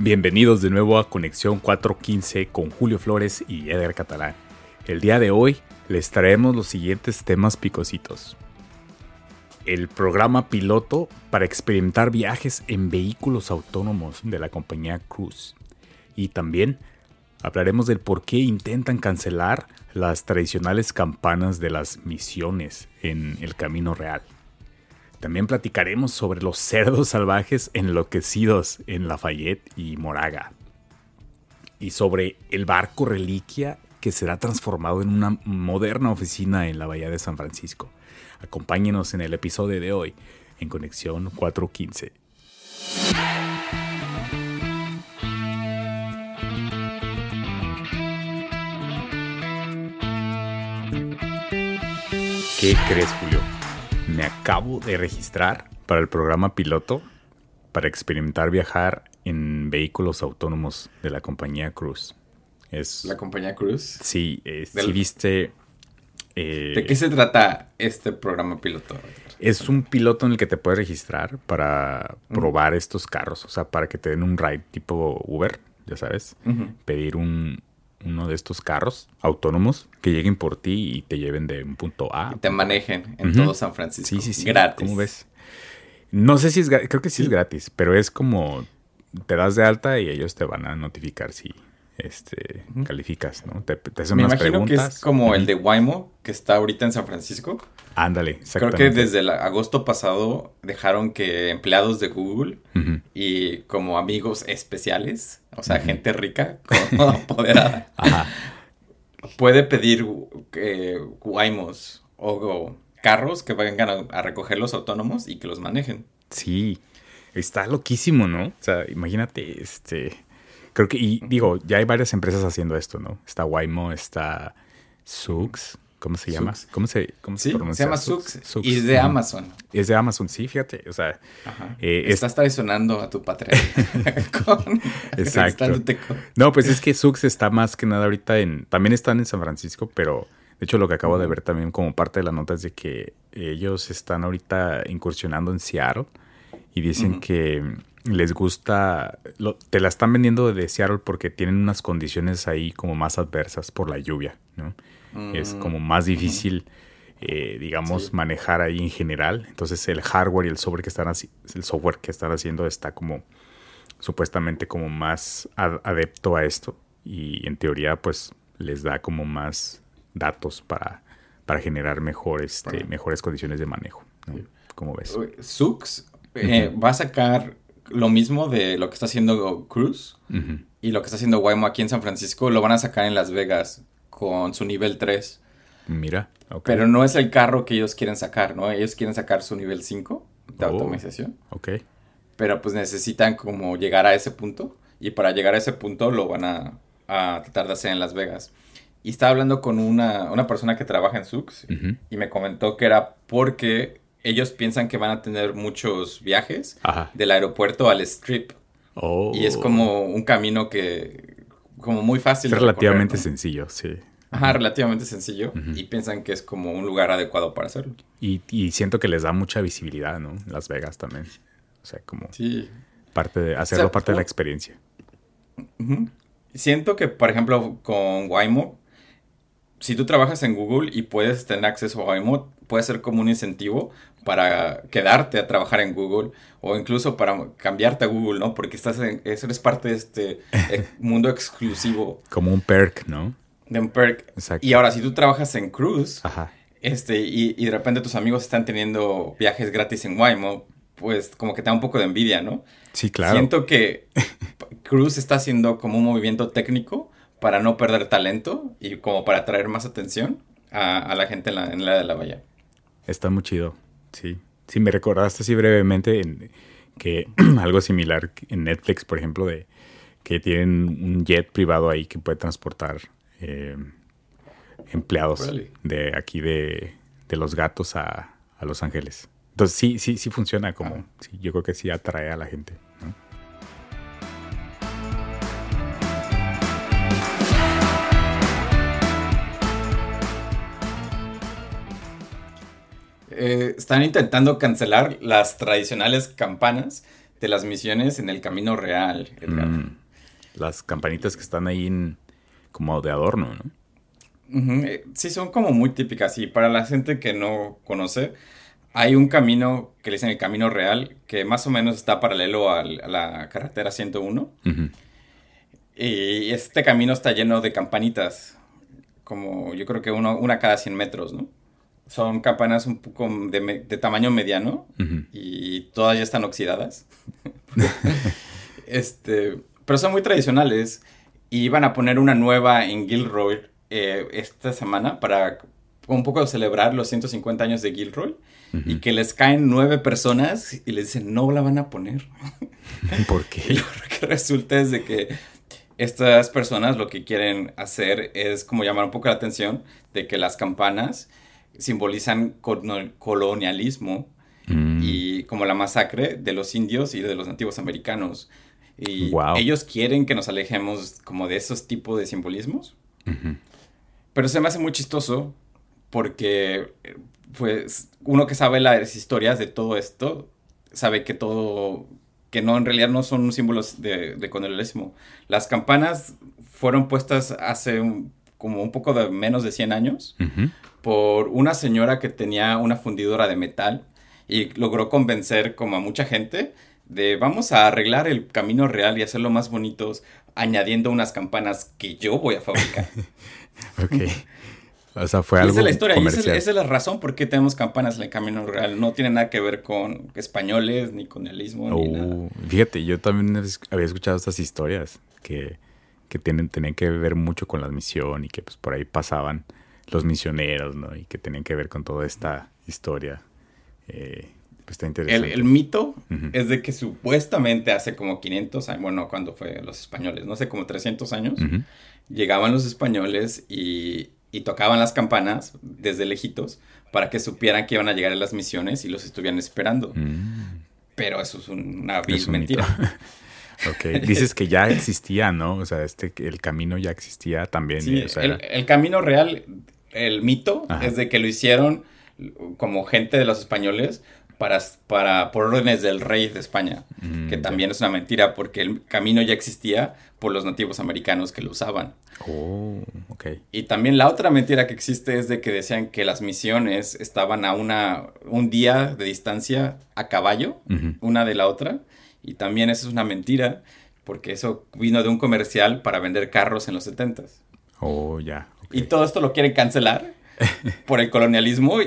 Bienvenidos de nuevo a Conexión 415 con Julio Flores y Eder Catalán. El día de hoy les traemos los siguientes temas picositos. El programa piloto para experimentar viajes en vehículos autónomos de la compañía Cruise. Y también hablaremos del por qué intentan cancelar las tradicionales campanas de las misiones en el camino real. También platicaremos sobre los cerdos salvajes enloquecidos en Lafayette y Moraga. Y sobre el barco reliquia que será transformado en una moderna oficina en la Bahía de San Francisco. Acompáñenos en el episodio de hoy en Conexión 415. ¿Qué crees, Julio? Me acabo de registrar para el programa piloto para experimentar viajar en vehículos autónomos de la compañía Cruz. Es, ¿La compañía Cruz? Sí, si viste... Eh, ¿De qué se trata este programa piloto? Es un piloto en el que te puedes registrar para probar estos carros, o sea, para que te den un ride tipo Uber, ya sabes, pedir un, uno de estos carros autónomos que lleguen por ti y te lleven de un punto A. Y te manejen en todo San Francisco. Sí, sí, sí. Gratis. ¿Cómo ves? No sé si es, creo que sí, es gratis, pero es como te das de alta y ellos te van a notificar si este, calificas, ¿no? Te, hacen Me imagino que es como el de Waymo, que está ahorita en San Francisco. Ándale, exactamente. Creo que desde el agosto pasado dejaron que empleados de Google y como amigos especiales, o sea, gente rica, como apoderada, puede pedir eh, Waymos o, carros que vengan a, a recoger los autónomos y que los manejen. Sí, está loquísimo, ¿no? O sea, imagínate, este Creo que, y digo, ya hay varias empresas haciendo esto, ¿no? Está Waymo, está Sux. ¿Cómo se llama? ¿Cómo se, cómo se pronuncia? Se llama Sux, y es de Amazon. Es de Amazon, sí, fíjate. O sea, eh, estás traicionando a tu patria. Exacto. No, pues es que Sux está más que nada ahorita en. También están en San Francisco, pero de hecho lo que acabo de ver también como parte de la nota es de que ellos están ahorita incursionando en Seattle y dicen que les gusta, te la están vendiendo de Seattle porque tienen unas condiciones ahí como más adversas por la lluvia, ¿no? Es mm, como más difícil, eh, digamos, manejar ahí en general. Entonces el hardware y el software que están, el software que están haciendo está como supuestamente como más adepto a esto y en teoría pues les da como más datos para, para generar mejor, este, mejores condiciones de manejo. ¿no? ¿Cómo ves? Sux eh, va a sacar lo mismo de lo que está haciendo Cruz y lo que está haciendo Waymo aquí en San Francisco, lo van a sacar en Las Vegas con su nivel 3. Mira, Pero no es el carro que ellos quieren sacar, ¿no? Ellos quieren sacar su nivel 5 de oh, automatización. Ok. Pero pues necesitan como llegar a ese punto y para llegar a ese punto lo van a, tratar de hacer en Las Vegas. Y estaba hablando con una, una persona que trabaja en Sux y me comentó que era porque ellos piensan que van a tener muchos viajes del aeropuerto al strip. Oh. Y es como un camino que, como muy fácil. Es relativamente sencillo, sí. Ajá, relativamente sencillo. Y piensan que es como un lugar adecuado para hacerlo. Y, siento que les da mucha visibilidad, ¿no? Las Vegas también. O sea, como sí. parte de, hacerlo parte de la experiencia. Siento que, por ejemplo, con Waymo, si tú trabajas en Google y puedes tener acceso a Waymo, puede ser como un incentivo para quedarte a trabajar en Google o incluso para cambiarte a Google, ¿no? Porque estás en, eres parte de este mundo exclusivo. Como un perk, ¿no? De un perk. Exacto. Y ahora, si tú trabajas en Cruise, este, y, de repente tus amigos están teniendo viajes gratis en Waymo, pues como que te da un poco de envidia, ¿no? Sí, claro. Siento que Cruise está haciendo como un movimiento técnico para no perder talento y como para atraer más atención a, la gente en la, en la de la bahía. Está muy chido. Sí. Sí, me recordaste así brevemente en, que algo similar en Netflix, por ejemplo, de que tienen un jet privado ahí que puede transportar eh, empleados de aquí de, Los Gatos a, Los Ángeles. Entonces sí, sí, sí funciona como, yo creo que sí atrae a la gente. Eh, están intentando cancelar las tradicionales campanas de las misiones en el camino real, Edgar. Mm, las campanitas que están ahí como de adorno, ¿no? Eh, sí, son como muy típicas. Y para la gente que no conoce, hay un camino que le dicen el camino real, que más o menos está paralelo a la carretera 101. Y este camino está lleno de campanitas, como yo creo que uno, una cada 100 metros, ¿no? Son campanas un poco de, tamaño mediano y todas ya están oxidadas. este, pero son muy tradicionales y van a poner una nueva en Gilroy eh, esta semana para un poco celebrar los 150 años de Gilroy y que les caen nueve personas y les dicen no la van a poner. ¿Por qué? lo que resulta es de que estas personas lo que quieren hacer es como llamar un poco la atención de que las campanas simbolizan colonialismo mm. y como la masacre de los indios y de los nativos americanos. Y ellos quieren que nos alejemos como de esos tipos de simbolismos. Pero se me hace muy chistoso porque, pues, uno que sabe las historias de todo esto, sabe que todo, que no, en realidad no son símbolos de, de colonialismo. Las campanas fueron puestas hace como un poco de menos de 100 años por una señora que tenía una fundidora de metal y logró convencer como a mucha gente de vamos a arreglar el camino real y hacerlo más bonitos añadiendo unas campanas que yo voy a fabricar. ok. O sea, fue algo. Esa es la historia, y esa, es la razón por qué tenemos campanas en el camino real. No tiene nada que ver con españoles, ni con el istmo, ni nada. Oh, fíjate, yo también había escuchado estas historias que, que tienen, tenían que ver mucho con la misión y que pues por ahí pasaban los misioneros, ¿no? Y que tenían que ver con toda esta historia. Eh, pues está interesante. El, mito es de que supuestamente hace como 500 años, bueno, cuando fue los españoles, no sé, como 300 años, llegaban los españoles y, tocaban las campanas desde lejitos para que supieran que iban a llegar a las misiones y los estuvieran esperando. Mm. Pero eso es una vil mentira. ok, dices que ya existía, ¿no? O sea, este, el camino ya existía también. Sí, el, camino real, el mito, es de que lo hicieron como gente de los españoles para, para, por órdenes del rey de España, mm, que también es una mentira porque el camino ya existía por los nativos americanos que lo usaban. Oh, ok. Y también la otra mentira que existe es de que decían que las misiones estaban a una, un día de distancia a caballo, una de la otra, y también eso es una mentira porque eso vino de un comercial para vender carros en los 70s. Oh, ya. Y todo esto lo quieren cancelar por el colonialismo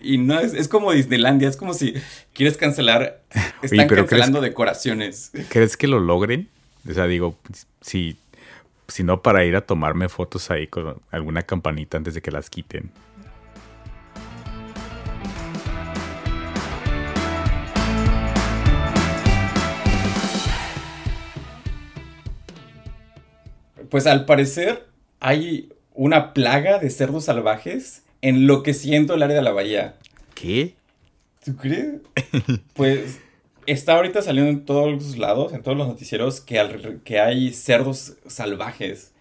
y, no es, es, como Disneylandia, es como si quieres cancelar, están cancelando decoraciones. ¿Crees que lo logren? O sea, digo, si, si no para ir a tomarme fotos ahí con alguna campanita antes de que las quiten. Pues al parecer hay una plaga de cerdos salvajes enloqueciendo el área de la bahía. ¿Qué? ¿Tú crees? pues está ahorita saliendo en todos lados, en todos los noticieros, que, que hay cerdos salvajes.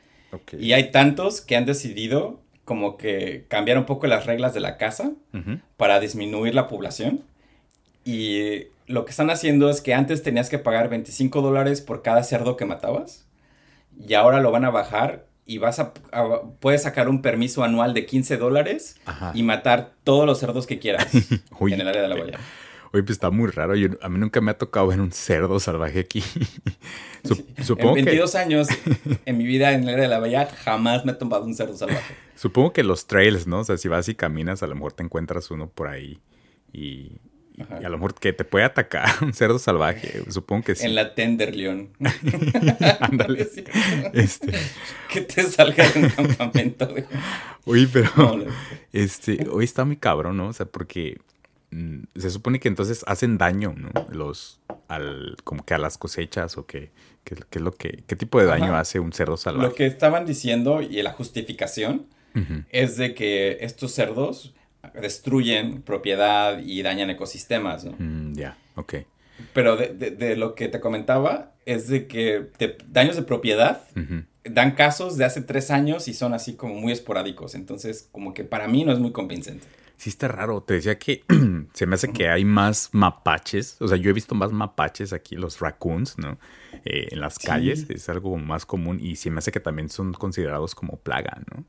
Y hay tantos que han decidido como que cambiar un poco las reglas de la casa para disminuir la población. Y lo que están haciendo es que antes tenías que pagar 25 dólares por cada cerdo que matabas. Y ahora lo van a bajar y vas a, puedes sacar un permiso anual de 15 dólares y matar todos los cerdos que quieras en el área de la bahía. Oye, pues está muy raro. a mí nunca me ha tocado ver un cerdo salvaje aquí. Supongo en 22 años en mi vida en el área de la bahía jamás me he tomado un cerdo salvaje. Supongo que los trails, ¿no? O sea, si vas y caminas, a lo mejor te encuentras uno por ahí y, y a lo mejor que te puede atacar un cerdo salvaje, supongo que sí. En la Tenderleon. Ándale. este. Que te salga de un campamento. Uy, pero este, hoy está muy cabrón, ¿no? O sea, porque mm, se supone que entonces hacen daño, ¿no? Los al como que a las cosechas o que, que, es lo que qué tipo de daño hace un cerdo salvaje. Lo que estaban diciendo y la justificación es de que estos cerdos destruyen propiedad y dañan ecosistemas, ¿no? Mm, ya, ok. Pero de, lo que te comentaba es de que daños de propiedad dan casos de hace tres años y son así como muy esporádicos. Entonces, como que para mí no es muy convincente. Sí está raro. Te decía que se me hace que hay más mapaches. O sea, yo he visto más mapaches aquí, los raccoons, ¿no? Eh, en las calles. Es algo más común y se me hace que también son considerados como plaga, ¿no?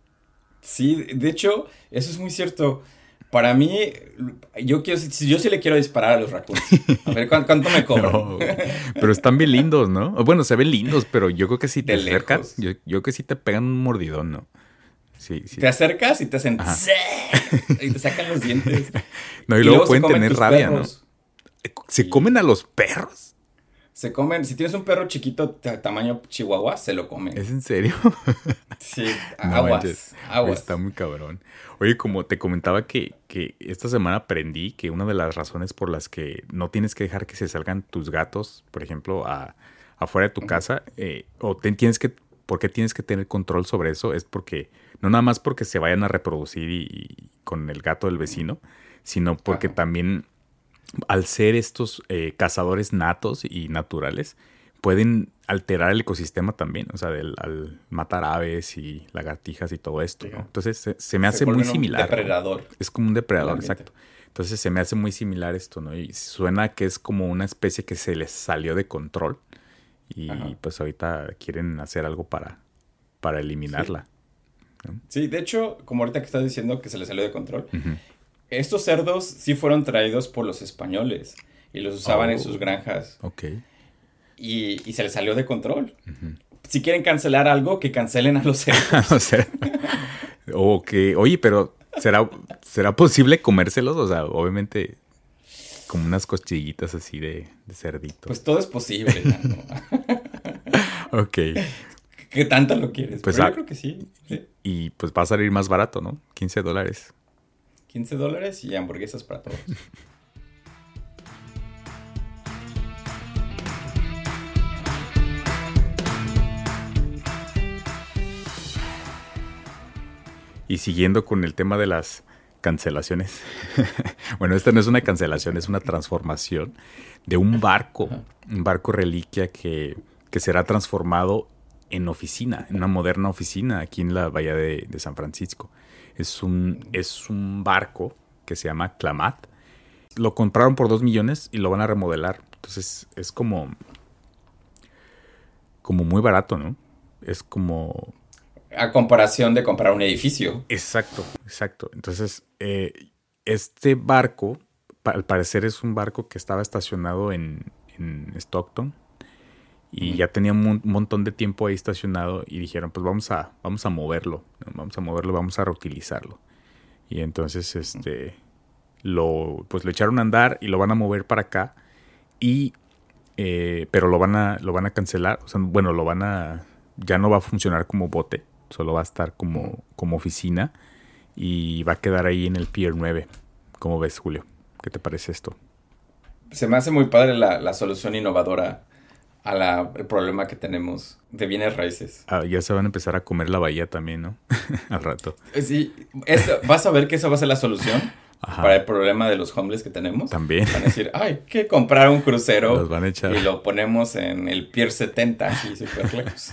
Sí, de hecho, eso es muy cierto. Para mí, yo quiero, yo sí le quiero disparar a los raccoons. A ver cuánto, me cobran. pero están bien lindos, ¿no? Bueno, se ven lindos, pero yo creo que si te acercas, yo, yo creo que sí te pegan un mordidón, ¿no? Te acercas y te hacen y te sacan los dientes. No, y, luego, pueden tener rabia, ¿no? ¿Se comen a los perros? Se comen, si tienes un perro chiquito tamaño chihuahua, se lo comen. ¿Es en serio? Sí, aguas, aguas. Está muy cabrón. Oye, como te comentaba que, que, esta semana aprendí que una de las razones por las que no tienes que dejar que se salgan tus gatos, por ejemplo, a, afuera de tu casa, eh, o tienes que, porque tienes que tener control sobre eso, es porque no nada más porque se vayan a reproducir y, con el gato del vecino, sino porque también al ser estos eh, cazadores natos y naturales, pueden alterar el ecosistema también, o sea, al matar aves y lagartijas y todo esto, ¿no? Entonces se, me hace muy similar. Un depredador. Es como un depredador, exacto. Entonces se me hace muy similar esto, ¿no? Y suena que es como una especie que se les salió de control y pues ahorita quieren hacer algo para, para eliminarla. Sí, de hecho, como ahorita que estás diciendo que se le salió de control, estos cerdos sí fueron traídos por los españoles y los usaban en sus oh, granjas. Ok. Y, se les salió de control. Si quieren cancelar algo, que cancelen a los cerdos. ok, oye, pero ¿será, ¿será posible comérselos? O sea, obviamente como unas costillitas así de, cerdito. Pues todo es posible. ok. ¿Qué tanto lo quieres? Pues yo creo que sí, Y pues va a salir más barato, ¿no? 15 dólares. 15 dólares y hamburguesas para todos. y siguiendo con el tema de las cancelaciones. bueno, esta no es una cancelación, es una transformación de un barco, un barco reliquia que, que será transformado en oficina, en una moderna oficina aquí en la bahía de, San Francisco. Es un, es un barco que se llama Clamat. Lo compraron por dos millones y lo van a remodelar. Entonces es como, como muy barato, ¿no? Es como... A comparación de comprar un edificio. Exacto, exacto. Entonces, eh, este barco, al parecer es un barco que estaba estacionado en, en Stockton, y ya tenía un montón de tiempo ahí estacionado y dijeron, pues vamos a, vamos a moverlo, vamos a moverlo, vamos a reutilizarlo. Y entonces, este, lo, pues lo echaron a andar y lo van a mover para acá y, eh, pero lo van a, lo van a cancelar, o sea, bueno, lo van a, ya no va a funcionar como bote, solo va a estar como, como oficina y va a quedar ahí en el Pier 9. ¿Cómo ves, Julio? ¿Qué te parece esto? Se me hace muy padre la, la solución innovadora al problema que tenemos de bienes raíces. Ah, ya se van a empezar a comer la bahía también, ¿no? Al rato. Sí, vas a ver que esa va a ser la solución para el problema de los homeless que tenemos. También. Van a decir, ay, que comprar un crucero y lo ponemos en el Pier 70, así súper lejos.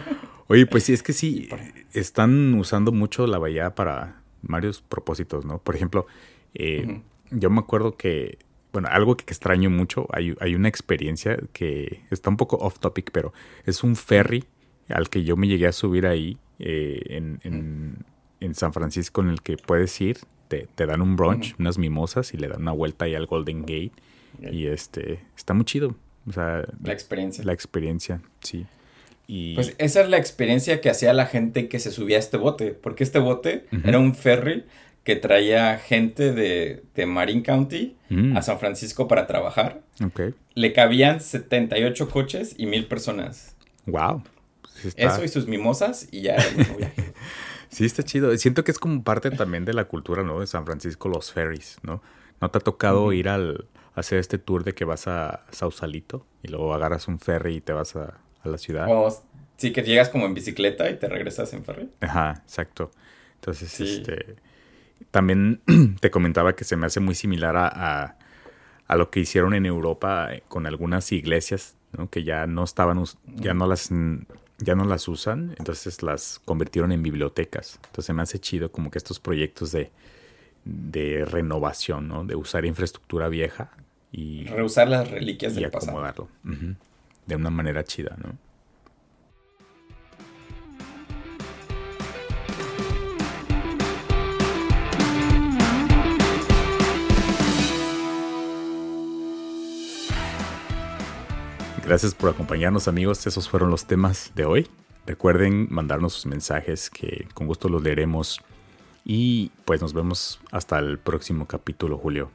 Oye, pues sí, es que sí, están usando mucho la bahía para varios propósitos, ¿no? Por ejemplo, eh, yo me acuerdo que bueno, algo que extraño mucho, hay, hay, una experiencia que está un poco off topic, pero es un ferry al que yo me llegué a subir ahí eh, en, en, San Francisco en el que puedes ir, te, te dan un brunch, unas mimosas y le dan una vuelta ahí al Golden Gate y este, está muy chido. O sea, la experiencia. La experiencia, sí. Y... Pues esa es la experiencia que hacía la gente que se subía a este bote, porque este bote era un ferry que traía gente de, de Marin County mm. a San Francisco para trabajar. Okay. Le cabían 78 coches y mil personas. Wow. Eso y sus mimosas y ya era el viaje. sí, está chido. Siento que es como parte también de la cultura, ¿no? De San Francisco, los ferries, ¿no? ¿No te ha tocado ir al hacer este tour de que vas a Sausalito y luego agarras un ferry y te vas a, a la ciudad? Sí, que llegas como en bicicleta y te regresas en ferry. Ajá, exacto. Entonces, este también te comentaba que se me hace muy similar a, a, lo que hicieron en Europa eh, con algunas iglesias, ¿no? que ya no estaban, ya no las ya no las usan, entonces las convirtieron en bibliotecas. Entonces me hace chido como que estos proyectos de, de renovación, ¿no? De usar infraestructura vieja y... Reusar las reliquias y del pasado. De una manera chida, ¿no? Gracias por acompañarnos amigos, esos fueron los temas de hoy. Recuerden mandarnos sus mensajes que con gusto los leeremos y pues nos vemos hasta el próximo capítulo, Julio.